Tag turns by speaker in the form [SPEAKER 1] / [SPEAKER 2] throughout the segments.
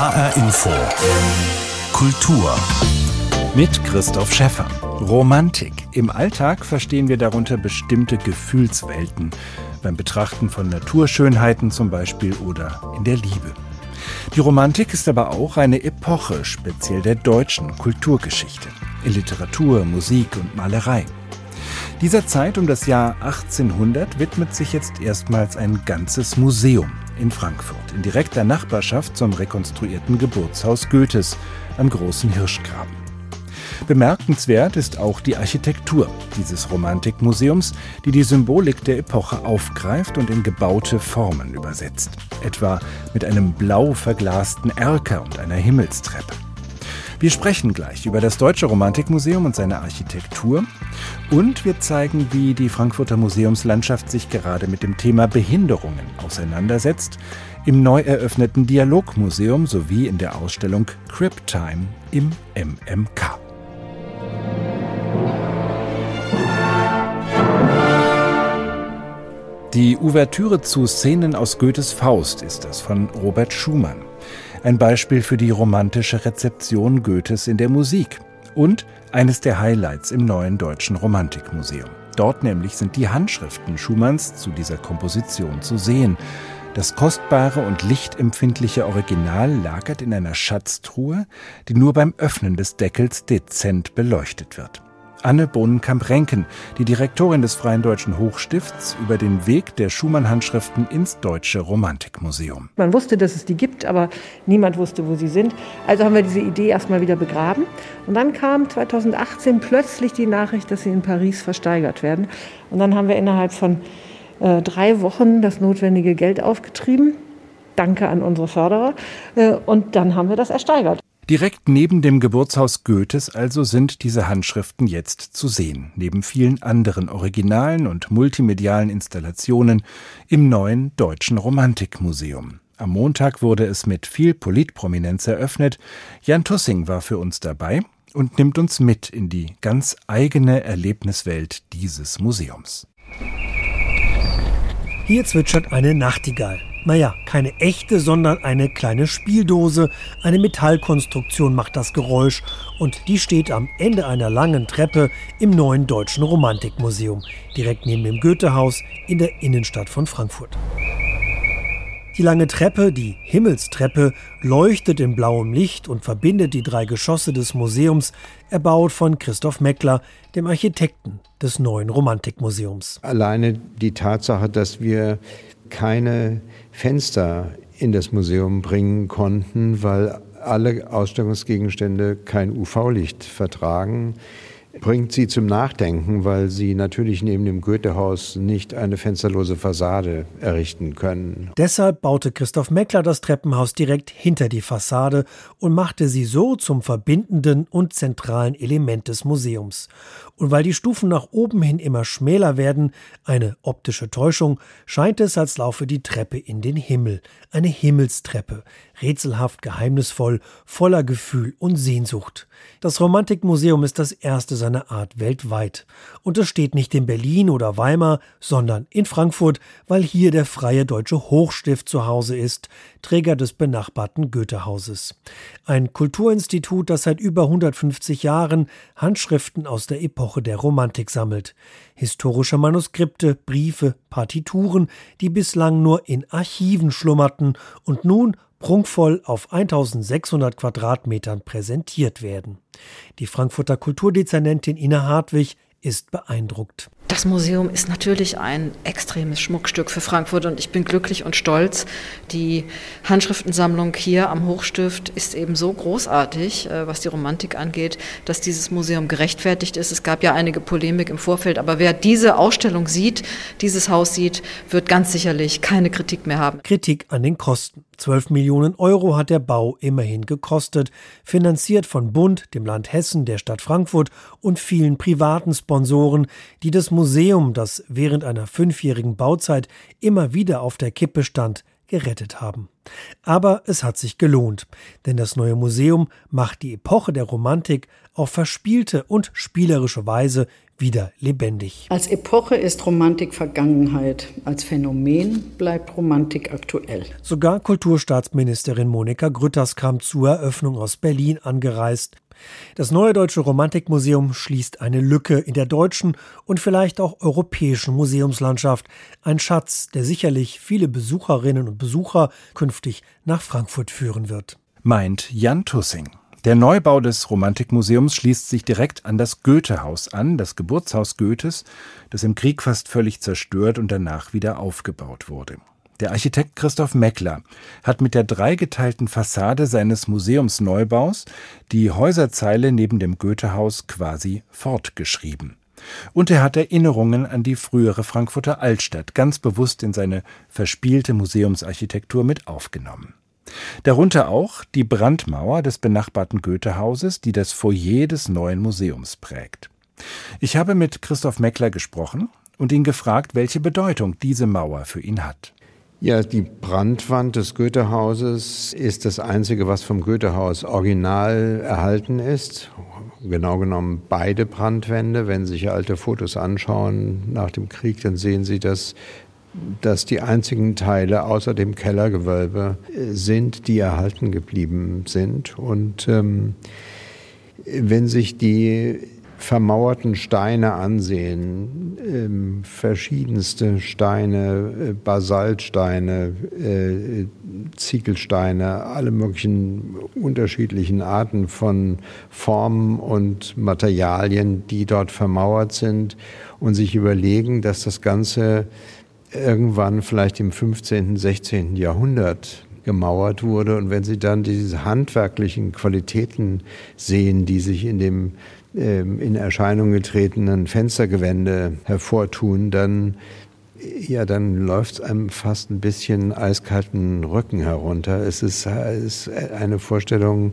[SPEAKER 1] HR Info. Kultur. Mit Christoph Schäffer. Romantik. Im Alltag verstehen wir darunter bestimmte Gefühlswelten. Beim Betrachten von Naturschönheiten zum Beispiel oder in der Liebe. Die Romantik ist aber auch eine Epoche, speziell der deutschen Kulturgeschichte. In Literatur, Musik und Malerei. Dieser Zeit um das Jahr 1800 widmet sich jetzt erstmals ein ganzes Museum in Frankfurt, in direkter Nachbarschaft zum rekonstruierten Geburtshaus Goethes am Großen Hirschgraben. Bemerkenswert ist auch die Architektur dieses Romantikmuseums, die die Symbolik der Epoche aufgreift und in gebaute Formen übersetzt, etwa mit einem blau verglasten Erker und einer Himmelstreppe. Wir sprechen gleich über das Deutsche Romantikmuseum und seine Architektur. Und wir zeigen, wie die Frankfurter Museumslandschaft sich gerade mit dem Thema Behinderungen auseinandersetzt, im neu eröffneten Dialogmuseum sowie in der Ausstellung Crip Time im MMK. Die Ouvertüre zu Szenen aus Goethes Faust ist das von Robert Schumann ein Beispiel für die romantische Rezeption Goethes in der Musik und eines der Highlights im neuen Deutschen Romantikmuseum. Dort nämlich sind die Handschriften Schumanns zu dieser Komposition zu sehen. Das kostbare und lichtempfindliche Original lagert in einer Schatztruhe, die nur beim Öffnen des Deckels dezent beleuchtet wird. Anne Bohnenkamp-Renken, die Direktorin des Freien Deutschen Hochstifts, über den Weg der Schumann-Handschriften ins Deutsche Romantikmuseum.
[SPEAKER 2] Man wusste, dass es die gibt, aber niemand wusste, wo sie sind. Also haben wir diese Idee erstmal wieder begraben. Und dann kam 2018 plötzlich die Nachricht, dass sie in Paris versteigert werden. Und dann haben wir innerhalb von äh, drei Wochen das notwendige Geld aufgetrieben. Danke an unsere Förderer. Äh, und dann haben wir das ersteigert.
[SPEAKER 1] Direkt neben dem Geburtshaus Goethes also sind diese Handschriften jetzt zu sehen, neben vielen anderen originalen und multimedialen Installationen im neuen Deutschen Romantikmuseum. Am Montag wurde es mit viel Politprominenz eröffnet. Jan Tussing war für uns dabei und nimmt uns mit in die ganz eigene Erlebniswelt dieses Museums.
[SPEAKER 3] Hier zwitschert eine Nachtigall. Naja, keine echte, sondern eine kleine Spieldose. Eine Metallkonstruktion macht das Geräusch und die steht am Ende einer langen Treppe im neuen Deutschen Romantikmuseum, direkt neben dem Goethehaus in der Innenstadt von Frankfurt. Die lange Treppe, die Himmelstreppe, leuchtet in blauem Licht und verbindet die drei Geschosse des Museums, erbaut von Christoph Meckler, dem Architekten des neuen Romantikmuseums.
[SPEAKER 4] Alleine die Tatsache, dass wir keine Fenster in das Museum bringen konnten, weil alle Ausstellungsgegenstände kein UV-Licht vertragen bringt sie zum Nachdenken, weil sie natürlich neben dem Goethehaus nicht eine fensterlose Fassade errichten können.
[SPEAKER 3] Deshalb baute Christoph Meckler das Treppenhaus direkt hinter die Fassade und machte sie so zum verbindenden und zentralen Element des Museums. Und weil die Stufen nach oben hin immer schmäler werden, eine optische Täuschung, scheint es, als laufe die Treppe in den Himmel, eine Himmelstreppe, rätselhaft, geheimnisvoll, voller Gefühl und Sehnsucht. Das Romantikmuseum ist das erste seiner Art weltweit. Und es steht nicht in Berlin oder Weimar, sondern in Frankfurt, weil hier der Freie Deutsche Hochstift zu Hause ist, Träger des benachbarten Goethehauses. Ein Kulturinstitut, das seit über 150 Jahren Handschriften aus der Epoche der Romantik sammelt. Historische Manuskripte, Briefe, Partituren, die bislang nur in Archiven schlummerten und nun prunkvoll auf 1600 Quadratmetern präsentiert werden. Die Frankfurter Kulturdezernentin Ina Hartwig ist beeindruckt.
[SPEAKER 5] Das Museum ist natürlich ein extremes Schmuckstück für Frankfurt und ich bin glücklich und stolz. Die Handschriftensammlung hier am Hochstift ist eben so großartig, äh, was die Romantik angeht, dass dieses Museum gerechtfertigt ist. Es gab ja einige Polemik im Vorfeld, aber wer diese Ausstellung sieht, dieses Haus sieht, wird ganz sicherlich keine Kritik mehr haben.
[SPEAKER 3] Kritik an den Kosten. 12 Millionen Euro hat der Bau immerhin gekostet, finanziert von Bund, dem Land Hessen, der Stadt Frankfurt und vielen privaten Sponsoren, die das Museum, das während einer fünfjährigen Bauzeit immer wieder auf der Kippe stand, gerettet haben. Aber es hat sich gelohnt, denn das neue Museum macht die Epoche der Romantik auf verspielte und spielerische Weise wieder lebendig.
[SPEAKER 6] Als Epoche ist Romantik Vergangenheit, als Phänomen bleibt Romantik aktuell.
[SPEAKER 3] Sogar Kulturstaatsministerin Monika Grütters kam zur Eröffnung aus Berlin angereist. Das neue Deutsche Romantikmuseum schließt eine Lücke in der deutschen und vielleicht auch europäischen Museumslandschaft. Ein Schatz, der sicherlich viele Besucherinnen und Besucher künftig nach Frankfurt führen wird.
[SPEAKER 1] Meint Jan Tussing. Der Neubau des Romantikmuseums schließt sich direkt an das Goethehaus an, das Geburtshaus Goethes, das im Krieg fast völlig zerstört und danach wieder aufgebaut wurde. Der Architekt Christoph Meckler hat mit der dreigeteilten Fassade seines Museumsneubaus die Häuserzeile neben dem Goethehaus quasi fortgeschrieben. Und er hat Erinnerungen an die frühere Frankfurter Altstadt ganz bewusst in seine verspielte Museumsarchitektur mit aufgenommen. Darunter auch die Brandmauer des benachbarten Goethehauses, die das Foyer des neuen Museums prägt. Ich habe mit Christoph Meckler gesprochen und ihn gefragt, welche Bedeutung diese Mauer für ihn hat.
[SPEAKER 4] Ja, die Brandwand des Goethehauses ist das Einzige, was vom Goethehaus original erhalten ist. Genau genommen beide Brandwände. Wenn Sie sich alte Fotos anschauen nach dem Krieg, dann sehen Sie, dass dass die einzigen Teile außer dem Kellergewölbe äh, sind, die erhalten geblieben sind. Und ähm, wenn sich die vermauerten Steine ansehen, ähm, verschiedenste Steine, äh, Basaltsteine, äh, Ziegelsteine, alle möglichen unterschiedlichen Arten von Formen und Materialien, die dort vermauert sind und sich überlegen, dass das Ganze irgendwann vielleicht im 15., 16. Jahrhundert gemauert wurde. Und wenn Sie dann diese handwerklichen Qualitäten sehen, die sich in dem in Erscheinung getretenen Fenstergewände hervortun, dann ja, dann läuft es einem fast ein bisschen eiskalten Rücken herunter. Es ist, ist eine Vorstellung,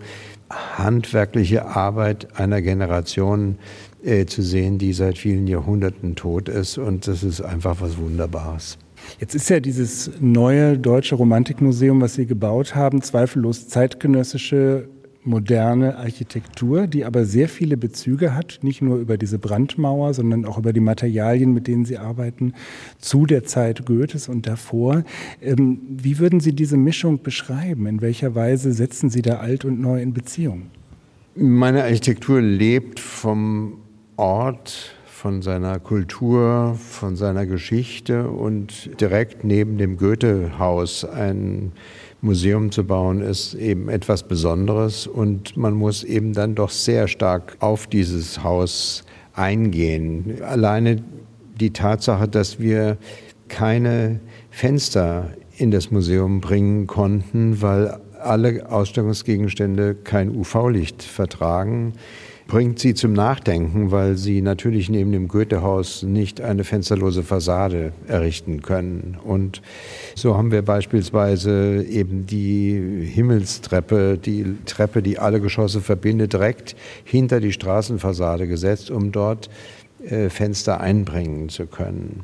[SPEAKER 4] handwerkliche Arbeit einer Generation, äh, zu sehen, die seit vielen Jahrhunderten tot ist. Und das ist einfach was Wunderbares.
[SPEAKER 1] Jetzt ist ja dieses neue deutsche Romantikmuseum, was Sie gebaut haben, zweifellos zeitgenössische moderne Architektur, die aber sehr viele Bezüge hat, nicht nur über diese Brandmauer, sondern auch über die Materialien, mit denen Sie arbeiten, zu der Zeit Goethes und davor. Ähm, wie würden Sie diese Mischung beschreiben? In welcher Weise setzen Sie da alt und neu in Beziehung?
[SPEAKER 4] Meine Architektur lebt vom Ort, von seiner Kultur, von seiner Geschichte und direkt neben dem Goethehaus ein Museum zu bauen, ist eben etwas Besonderes und man muss eben dann doch sehr stark auf dieses Haus eingehen. Alleine die Tatsache, dass wir keine Fenster in das Museum bringen konnten, weil alle Ausstellungsgegenstände kein UV-Licht vertragen, bringt sie zum Nachdenken, weil sie natürlich neben dem Goethehaus nicht eine fensterlose Fassade errichten können. Und so haben wir beispielsweise eben die Himmelstreppe, die Treppe, die alle Geschosse verbindet, direkt hinter die Straßenfassade gesetzt, um dort äh, Fenster einbringen zu können.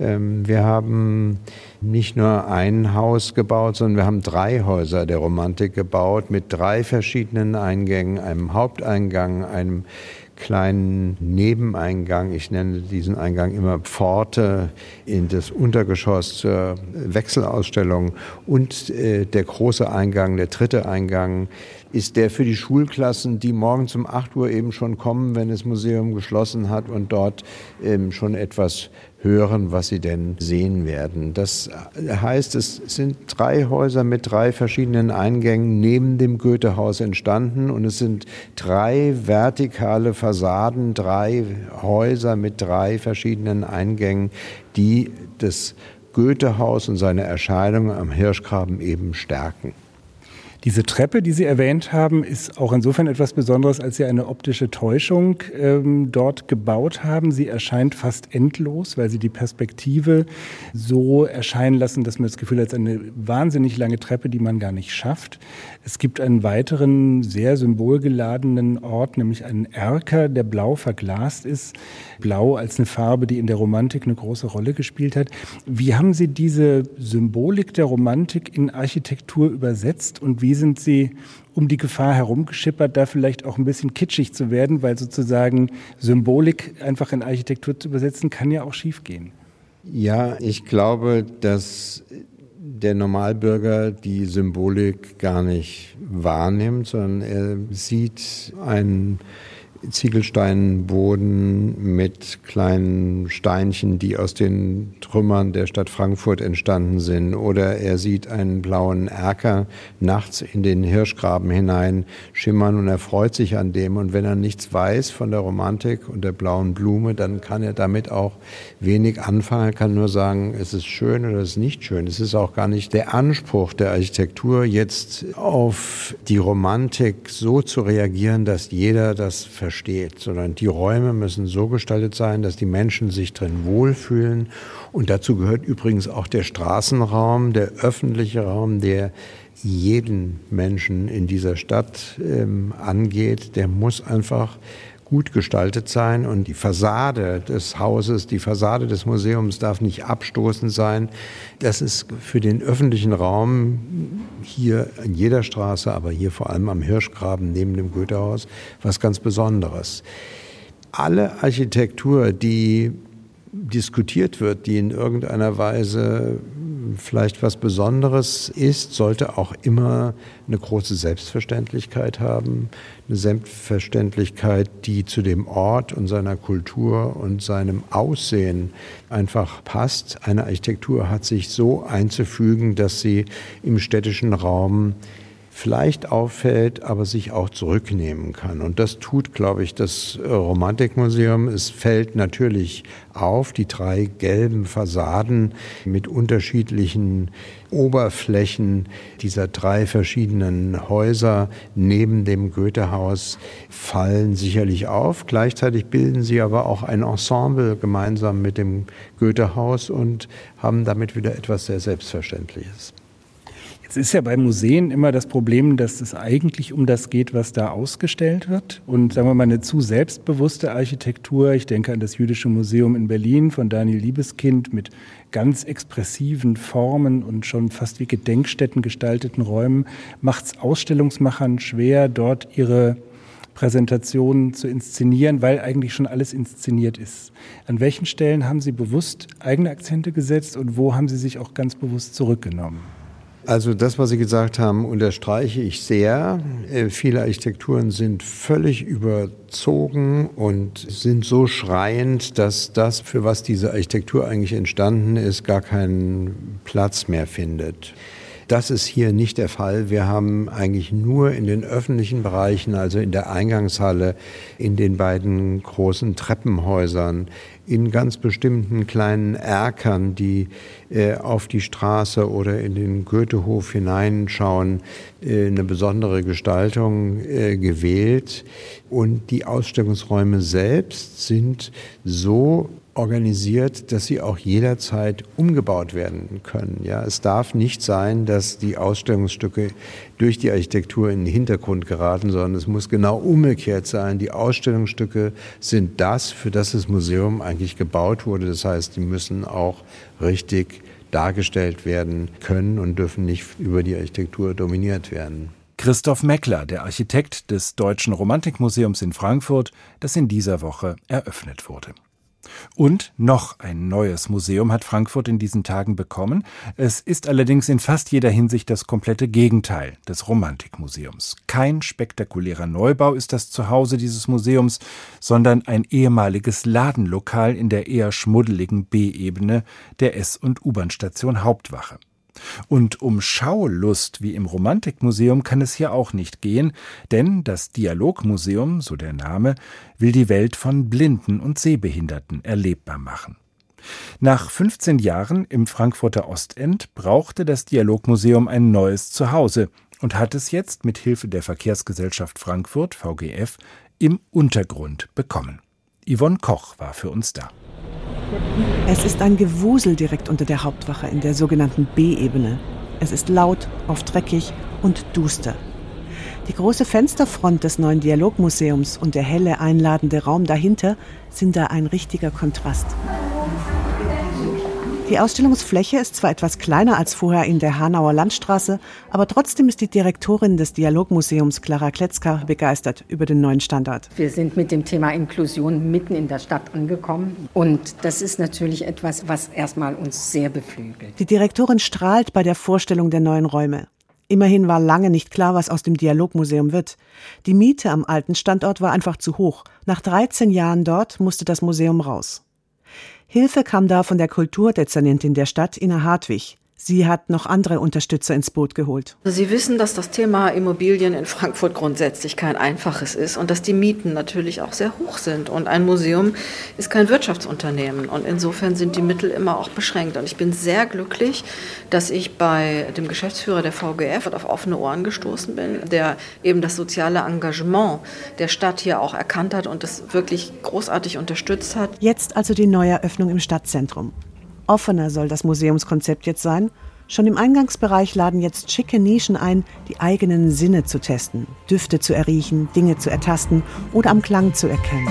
[SPEAKER 4] Ähm, wir haben nicht nur ein Haus gebaut, sondern wir haben drei Häuser der Romantik gebaut mit drei verschiedenen Eingängen, einem Haupteingang, einem kleinen Nebeneingang. Ich nenne diesen Eingang immer Pforte in das Untergeschoss zur Wechselausstellung und äh, der große Eingang, der dritte Eingang ist der für die Schulklassen, die morgens um 8 Uhr eben schon kommen, wenn das Museum geschlossen hat und dort ähm, schon etwas hören, was sie denn sehen werden. Das heißt, es sind drei Häuser mit drei verschiedenen Eingängen neben dem Goethehaus entstanden und es sind drei vertikale Fassaden, drei Häuser mit drei verschiedenen Eingängen, die das Goethehaus und seine Erscheinung am Hirschgraben eben stärken.
[SPEAKER 1] Diese Treppe, die Sie erwähnt haben, ist auch insofern etwas Besonderes, als Sie eine optische Täuschung ähm, dort gebaut haben. Sie erscheint fast endlos, weil Sie die Perspektive so erscheinen lassen, dass man das Gefühl hat, es ist eine wahnsinnig lange Treppe, die man gar nicht schafft. Es gibt einen weiteren sehr symbolgeladenen Ort, nämlich einen Erker, der blau verglast ist. Blau als eine Farbe, die in der Romantik eine große Rolle gespielt hat. Wie haben Sie diese Symbolik der Romantik in Architektur übersetzt und wie wie sind Sie um die Gefahr herumgeschippert, da vielleicht auch ein bisschen kitschig zu werden, weil sozusagen Symbolik einfach in Architektur zu übersetzen, kann ja auch schiefgehen.
[SPEAKER 4] Ja, ich glaube, dass der Normalbürger die Symbolik gar nicht wahrnimmt, sondern er sieht einen Ziegelsteinboden mit kleinen Steinchen, die aus den Trümmern der Stadt Frankfurt entstanden sind. Oder er sieht einen blauen Erker nachts in den Hirschgraben hinein schimmern und er freut sich an dem. Und wenn er nichts weiß von der Romantik und der blauen Blume, dann kann er damit auch wenig anfangen. Er kann nur sagen, es ist schön oder es ist nicht schön. Es ist auch gar nicht der Anspruch der Architektur, jetzt auf die Romantik so zu reagieren, dass jeder das versteht versteht, sondern die Räume müssen so gestaltet sein, dass die Menschen sich drin wohlfühlen. Und dazu gehört übrigens auch der Straßenraum, der öffentliche Raum, der jeden Menschen in dieser Stadt ähm, angeht. Der muss einfach gut gestaltet sein und die Fassade des Hauses, die Fassade des Museums darf nicht abstoßend sein. Das ist für den öffentlichen Raum hier in jeder Straße, aber hier vor allem am Hirschgraben neben dem Goethehaus was ganz Besonderes. Alle Architektur, die diskutiert wird, die in irgendeiner Weise vielleicht was Besonderes ist, sollte auch immer eine große Selbstverständlichkeit haben. Eine Selbstverständlichkeit, die zu dem Ort und seiner Kultur und seinem Aussehen einfach passt. Eine Architektur hat sich so einzufügen, dass sie im städtischen Raum vielleicht auffällt, aber sich auch zurücknehmen kann. Und das tut, glaube ich, das Romantikmuseum. Es fällt natürlich auf, die drei gelben Fassaden mit unterschiedlichen Oberflächen dieser drei verschiedenen Häuser neben dem Goethehaus fallen sicherlich auf. Gleichzeitig bilden sie aber auch ein Ensemble gemeinsam mit dem Goethehaus und haben damit wieder etwas sehr Selbstverständliches.
[SPEAKER 1] Es ist ja bei Museen immer das Problem, dass es eigentlich um das geht, was da ausgestellt wird. Und sagen wir mal, eine zu selbstbewusste Architektur, ich denke an das Jüdische Museum in Berlin von Daniel Liebeskind mit ganz expressiven Formen und schon fast wie Gedenkstätten gestalteten Räumen, macht es Ausstellungsmachern schwer, dort ihre Präsentationen zu inszenieren, weil eigentlich schon alles inszeniert ist. An welchen Stellen haben Sie bewusst eigene Akzente gesetzt und wo haben Sie sich auch ganz bewusst zurückgenommen?
[SPEAKER 4] Also das, was Sie gesagt haben, unterstreiche ich sehr. Äh, viele Architekturen sind völlig überzogen und sind so schreiend, dass das, für was diese Architektur eigentlich entstanden ist, gar keinen Platz mehr findet. Das ist hier nicht der Fall. Wir haben eigentlich nur in den öffentlichen Bereichen, also in der Eingangshalle, in den beiden großen Treppenhäusern, in ganz bestimmten kleinen Erkern, die äh, auf die Straße oder in den Goethehof hineinschauen, äh, eine besondere Gestaltung äh, gewählt. Und die Ausstellungsräume selbst sind so organisiert, dass sie auch jederzeit umgebaut werden können. Ja, es darf nicht sein, dass die Ausstellungsstücke durch die Architektur in den Hintergrund geraten, sondern es muss genau umgekehrt sein. Die Ausstellungsstücke sind das, für das das Museum eigentlich gebaut wurde. Das heißt, die müssen auch richtig dargestellt werden können und dürfen nicht über die Architektur dominiert werden.
[SPEAKER 1] Christoph Meckler, der Architekt des Deutschen Romantikmuseums in Frankfurt, das in dieser Woche eröffnet wurde. Und noch ein neues Museum hat Frankfurt in diesen Tagen bekommen. Es ist allerdings in fast jeder Hinsicht das komplette Gegenteil des Romantikmuseums. Kein spektakulärer Neubau ist das Zuhause dieses Museums, sondern ein ehemaliges Ladenlokal in der eher schmuddeligen B-Ebene der S- und U-Bahn-Station Hauptwache. Und um Schaulust wie im Romantikmuseum kann es hier auch nicht gehen, denn das Dialogmuseum, so der Name, will die Welt von Blinden und Sehbehinderten erlebbar machen. Nach 15 Jahren im Frankfurter Ostend brauchte das Dialogmuseum ein neues Zuhause und hat es jetzt mit Hilfe der Verkehrsgesellschaft Frankfurt VGF im Untergrund bekommen. Yvonne Koch war für uns da.
[SPEAKER 7] Es ist ein Gewusel direkt unter der Hauptwache in der sogenannten B-Ebene. Es ist laut, oft dreckig und duster. Die große Fensterfront des neuen Dialogmuseums und der helle, einladende Raum dahinter sind da ein richtiger Kontrast. Die Ausstellungsfläche ist zwar etwas kleiner als vorher in der Hanauer Landstraße, aber trotzdem ist die Direktorin des Dialogmuseums Clara Kletzka begeistert über den neuen Standort.
[SPEAKER 8] Wir sind mit dem Thema Inklusion mitten in der Stadt angekommen und das ist natürlich etwas, was erstmal uns sehr beflügelt.
[SPEAKER 7] Die Direktorin strahlt bei der Vorstellung der neuen Räume. Immerhin war lange nicht klar, was aus dem Dialogmuseum wird. Die Miete am alten Standort war einfach zu hoch. Nach 13 Jahren dort musste das Museum raus. Hilfe kam da von der Kulturdezernentin der Stadt, Ina Hartwig. Sie hat noch andere Unterstützer ins Boot geholt.
[SPEAKER 5] Sie wissen, dass das Thema Immobilien in Frankfurt grundsätzlich kein einfaches ist und dass die Mieten natürlich auch sehr hoch sind. Und ein Museum ist kein Wirtschaftsunternehmen. Und insofern sind die Mittel immer auch beschränkt. Und ich bin sehr glücklich, dass ich bei dem Geschäftsführer der VGF auf offene Ohren gestoßen bin, der eben das soziale Engagement der Stadt hier auch erkannt hat und das wirklich großartig unterstützt hat.
[SPEAKER 7] Jetzt also die Neueröffnung im Stadtzentrum. Offener soll das Museumskonzept jetzt sein. Schon im Eingangsbereich laden jetzt schicke Nischen ein, die eigenen Sinne zu testen, Düfte zu erriechen, Dinge zu ertasten oder am Klang zu erkennen.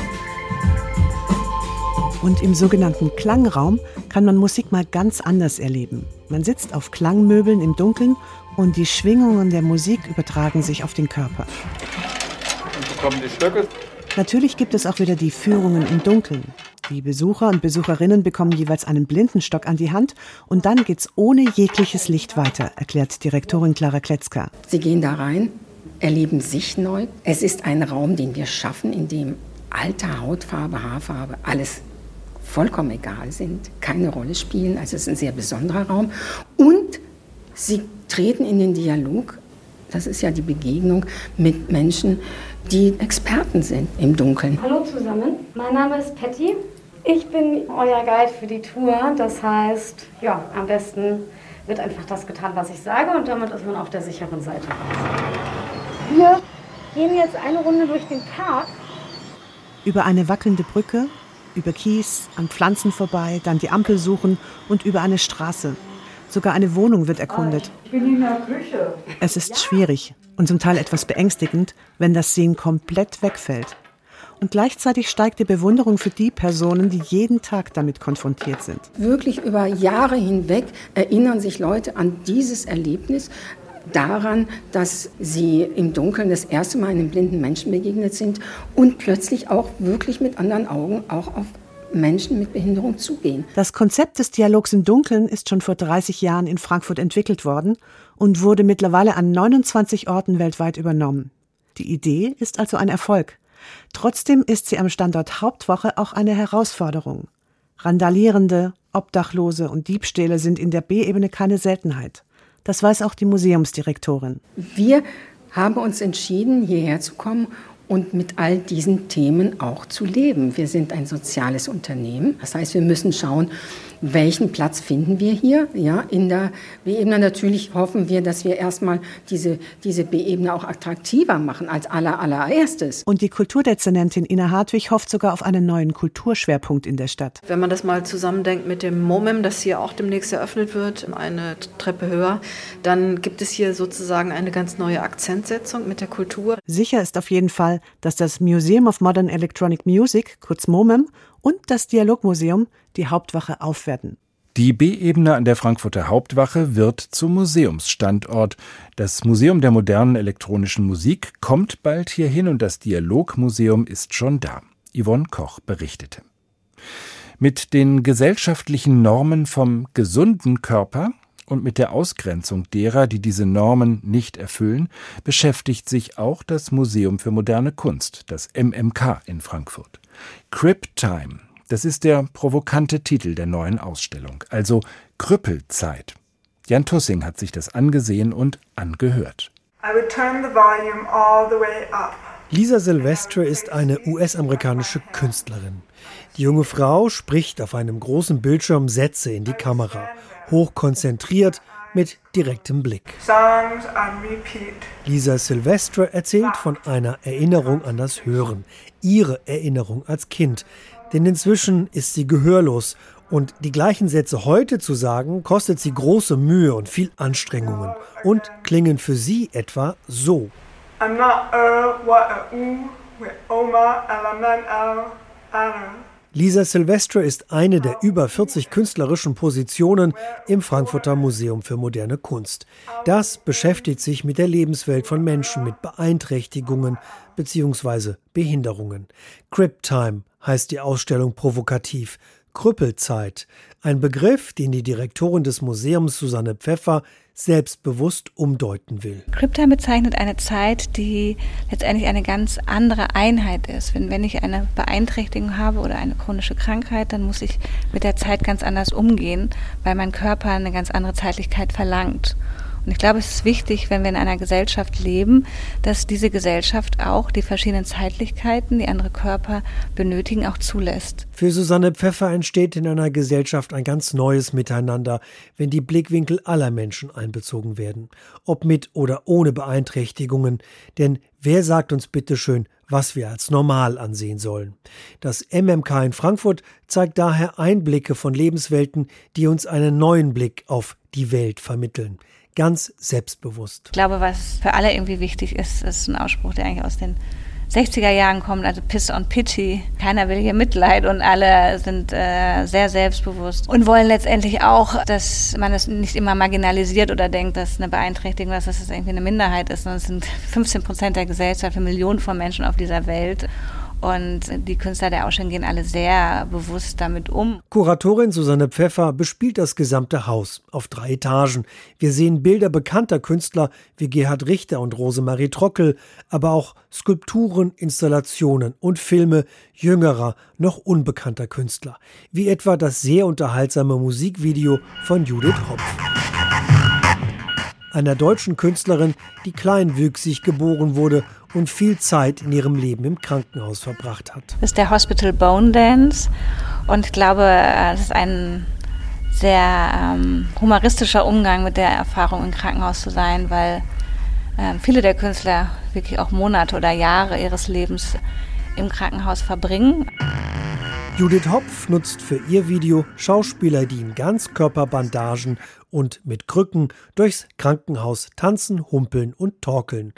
[SPEAKER 7] Und im sogenannten Klangraum kann man Musik mal ganz anders erleben. Man sitzt auf Klangmöbeln im Dunkeln und die Schwingungen der Musik übertragen sich auf den Körper. Natürlich gibt es auch wieder die Führungen im Dunkeln. Die Besucher und Besucherinnen bekommen jeweils einen Blindenstock an die Hand und dann geht's ohne jegliches Licht weiter, erklärt Direktorin Clara Kletzka.
[SPEAKER 8] Sie gehen da rein, erleben sich neu. Es ist ein Raum, den wir schaffen, in dem Alter, Hautfarbe, Haarfarbe, alles vollkommen egal sind, keine Rolle spielen. Also es ist ein sehr besonderer Raum. Und sie treten in den Dialog. Das ist ja die Begegnung mit Menschen, die Experten sind im Dunkeln.
[SPEAKER 9] Hallo zusammen, mein Name ist Patty. Ich bin euer Guide für die Tour. Das heißt, ja, am besten wird einfach das getan, was ich sage und damit ist man auf der sicheren Seite. Wir gehen jetzt eine Runde durch den Park.
[SPEAKER 7] Über eine wackelnde Brücke, über Kies, an Pflanzen vorbei, dann die Ampel suchen und über eine Straße. Sogar eine Wohnung wird erkundet.
[SPEAKER 10] Ich bin in der Küche.
[SPEAKER 7] Es ist schwierig und zum Teil etwas beängstigend, wenn das Sehen komplett wegfällt. Und gleichzeitig steigt die Bewunderung für die Personen, die jeden Tag damit konfrontiert sind.
[SPEAKER 8] Wirklich über Jahre hinweg erinnern sich Leute an dieses Erlebnis, daran, dass sie im Dunkeln das erste Mal einem blinden Menschen begegnet sind und plötzlich auch wirklich mit anderen Augen auch auf Menschen mit Behinderung zugehen.
[SPEAKER 7] Das Konzept des Dialogs im Dunkeln ist schon vor 30 Jahren in Frankfurt entwickelt worden und wurde mittlerweile an 29 Orten weltweit übernommen. Die Idee ist also ein Erfolg. Trotzdem ist sie am Standort Hauptwache auch eine Herausforderung. Randalierende, Obdachlose und Diebstähle sind in der B-Ebene keine Seltenheit. Das weiß auch die Museumsdirektorin.
[SPEAKER 8] Wir haben uns entschieden, hierher zu kommen und mit all diesen Themen auch zu leben. Wir sind ein soziales Unternehmen. Das heißt, wir müssen schauen, welchen Platz finden wir hier ja, in der B-Ebene. Natürlich hoffen wir, dass wir erstmal diese, diese B-Ebene auch attraktiver machen als aller, allererstes.
[SPEAKER 7] Und die Kulturdezernentin Ina Hartwig hofft sogar auf einen neuen Kulturschwerpunkt in der Stadt.
[SPEAKER 5] Wenn man das mal zusammendenkt mit dem MOMEM, das hier auch demnächst eröffnet wird, eine Treppe höher, dann gibt es hier sozusagen eine ganz neue Akzentsetzung mit der Kultur.
[SPEAKER 7] Sicher ist auf jeden Fall, dass das Museum of Modern Electronic Music, kurz MOMEM, und das Dialogmuseum die Hauptwache aufwerten.
[SPEAKER 1] Die B-Ebene an der Frankfurter Hauptwache wird zum Museumsstandort. Das Museum der modernen elektronischen Musik kommt bald hierhin und das Dialogmuseum ist schon da. Yvonne Koch berichtete. Mit den gesellschaftlichen Normen vom gesunden Körper und mit der Ausgrenzung derer, die diese Normen nicht erfüllen, beschäftigt sich auch das Museum für moderne Kunst, das MMK in Frankfurt. Crip Time, das ist der provokante Titel der neuen Ausstellung, also Krüppelzeit. Jan Tussing hat sich das angesehen und angehört.
[SPEAKER 3] Lisa Silvestre ist eine US-amerikanische Künstlerin. Die junge Frau spricht auf einem großen Bildschirm Sätze in die Kamera, hochkonzentriert, mit direktem Blick. Lisa Silvestre erzählt von einer Erinnerung an das Hören, ihre Erinnerung als Kind. Denn inzwischen ist sie gehörlos und die gleichen Sätze heute zu sagen, kostet sie große Mühe und viel Anstrengungen und klingen für sie etwa so. Lisa Silvestre ist eine der über 40 künstlerischen Positionen im Frankfurter Museum für moderne Kunst. Das beschäftigt sich mit der Lebenswelt von Menschen mit Beeinträchtigungen bzw. Behinderungen. Crip Time heißt die Ausstellung provokativ. Krüppelzeit, ein Begriff, den die Direktorin des Museums Susanne Pfeffer selbstbewusst umdeuten will.
[SPEAKER 10] Kryptime bezeichnet eine Zeit, die letztendlich eine ganz andere Einheit ist. Wenn, wenn ich eine Beeinträchtigung habe oder eine chronische Krankheit, dann muss ich mit der Zeit ganz anders umgehen, weil mein Körper eine ganz andere Zeitlichkeit verlangt. Und ich glaube, es ist wichtig, wenn wir in einer Gesellschaft leben, dass diese Gesellschaft auch die verschiedenen Zeitlichkeiten, die andere Körper benötigen, auch zulässt.
[SPEAKER 3] Für Susanne Pfeffer entsteht in einer Gesellschaft ein ganz neues Miteinander, wenn die Blickwinkel aller Menschen einbezogen werden, ob mit oder ohne Beeinträchtigungen. Denn wer sagt uns bitteschön, was wir als normal ansehen sollen. Das MMK in Frankfurt zeigt daher Einblicke von Lebenswelten, die uns einen neuen Blick auf die Welt vermitteln ganz selbstbewusst.
[SPEAKER 10] Ich glaube, was für alle irgendwie wichtig ist, ist ein Ausspruch, der eigentlich aus den 60er Jahren kommt, also Piss on Pity. Keiner will hier Mitleid und alle sind äh, sehr selbstbewusst und wollen letztendlich auch, dass man es nicht immer marginalisiert oder denkt, dass eine Beeinträchtigung, dass das irgendwie eine Minderheit ist, sondern es sind 15 Prozent der Gesellschaft, Millionen von Menschen auf dieser Welt. Und die Künstler der Ausstellung gehen alle sehr bewusst damit um.
[SPEAKER 3] Kuratorin Susanne Pfeffer bespielt das gesamte Haus auf drei Etagen. Wir sehen Bilder bekannter Künstler wie Gerhard Richter und Rosemarie Trockel, aber auch Skulpturen, Installationen und Filme jüngerer, noch unbekannter Künstler, wie etwa das sehr unterhaltsame Musikvideo von Judith Hopf einer deutschen Künstlerin, die kleinwüchsig geboren wurde und viel Zeit in ihrem Leben im Krankenhaus verbracht hat.
[SPEAKER 10] Das ist der Hospital Bone Dance und ich glaube, es ist ein sehr ähm, humoristischer Umgang mit der Erfahrung im Krankenhaus zu sein, weil ähm, viele der Künstler wirklich auch Monate oder Jahre ihres Lebens im Krankenhaus verbringen.
[SPEAKER 3] Judith Hopf nutzt für ihr Video Schauspieler, die in Ganzkörperbandagen und mit Krücken durchs Krankenhaus tanzen, humpeln und torkeln.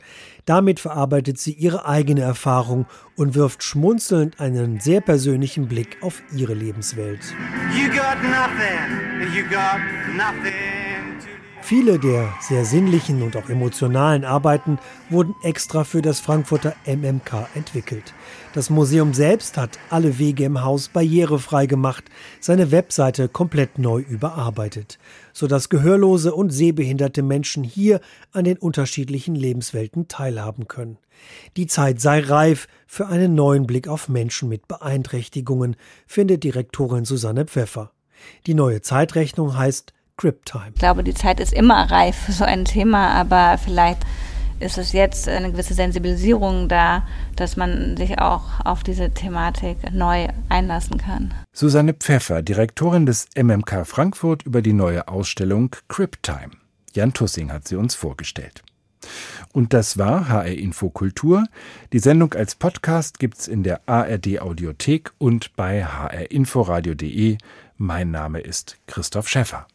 [SPEAKER 3] Damit verarbeitet sie ihre eigene Erfahrung und wirft schmunzelnd einen sehr persönlichen Blick auf ihre Lebenswelt. You got nothing, you got nothing. Viele der sehr sinnlichen und auch emotionalen Arbeiten wurden extra für das Frankfurter MMK entwickelt. Das Museum selbst hat alle Wege im Haus barrierefrei gemacht, seine Webseite komplett neu überarbeitet, sodass gehörlose und sehbehinderte Menschen hier an den unterschiedlichen Lebenswelten teilhaben können. Die Zeit sei reif für einen neuen Blick auf Menschen mit Beeinträchtigungen, findet Direktorin Susanne Pfeffer. Die neue Zeitrechnung heißt Time.
[SPEAKER 10] Ich glaube, die Zeit ist immer reif für so ein Thema, aber vielleicht ist es jetzt eine gewisse Sensibilisierung da, dass man sich auch auf diese Thematik neu einlassen kann.
[SPEAKER 1] Susanne Pfeffer, Direktorin des MMK Frankfurt über die neue Ausstellung Time. Jan Tussing hat sie uns vorgestellt. Und das war HR Info Kultur. Die Sendung als Podcast gibt's in der ARD Audiothek und bei hrinforadio.de. Mein Name ist Christoph Schäffer.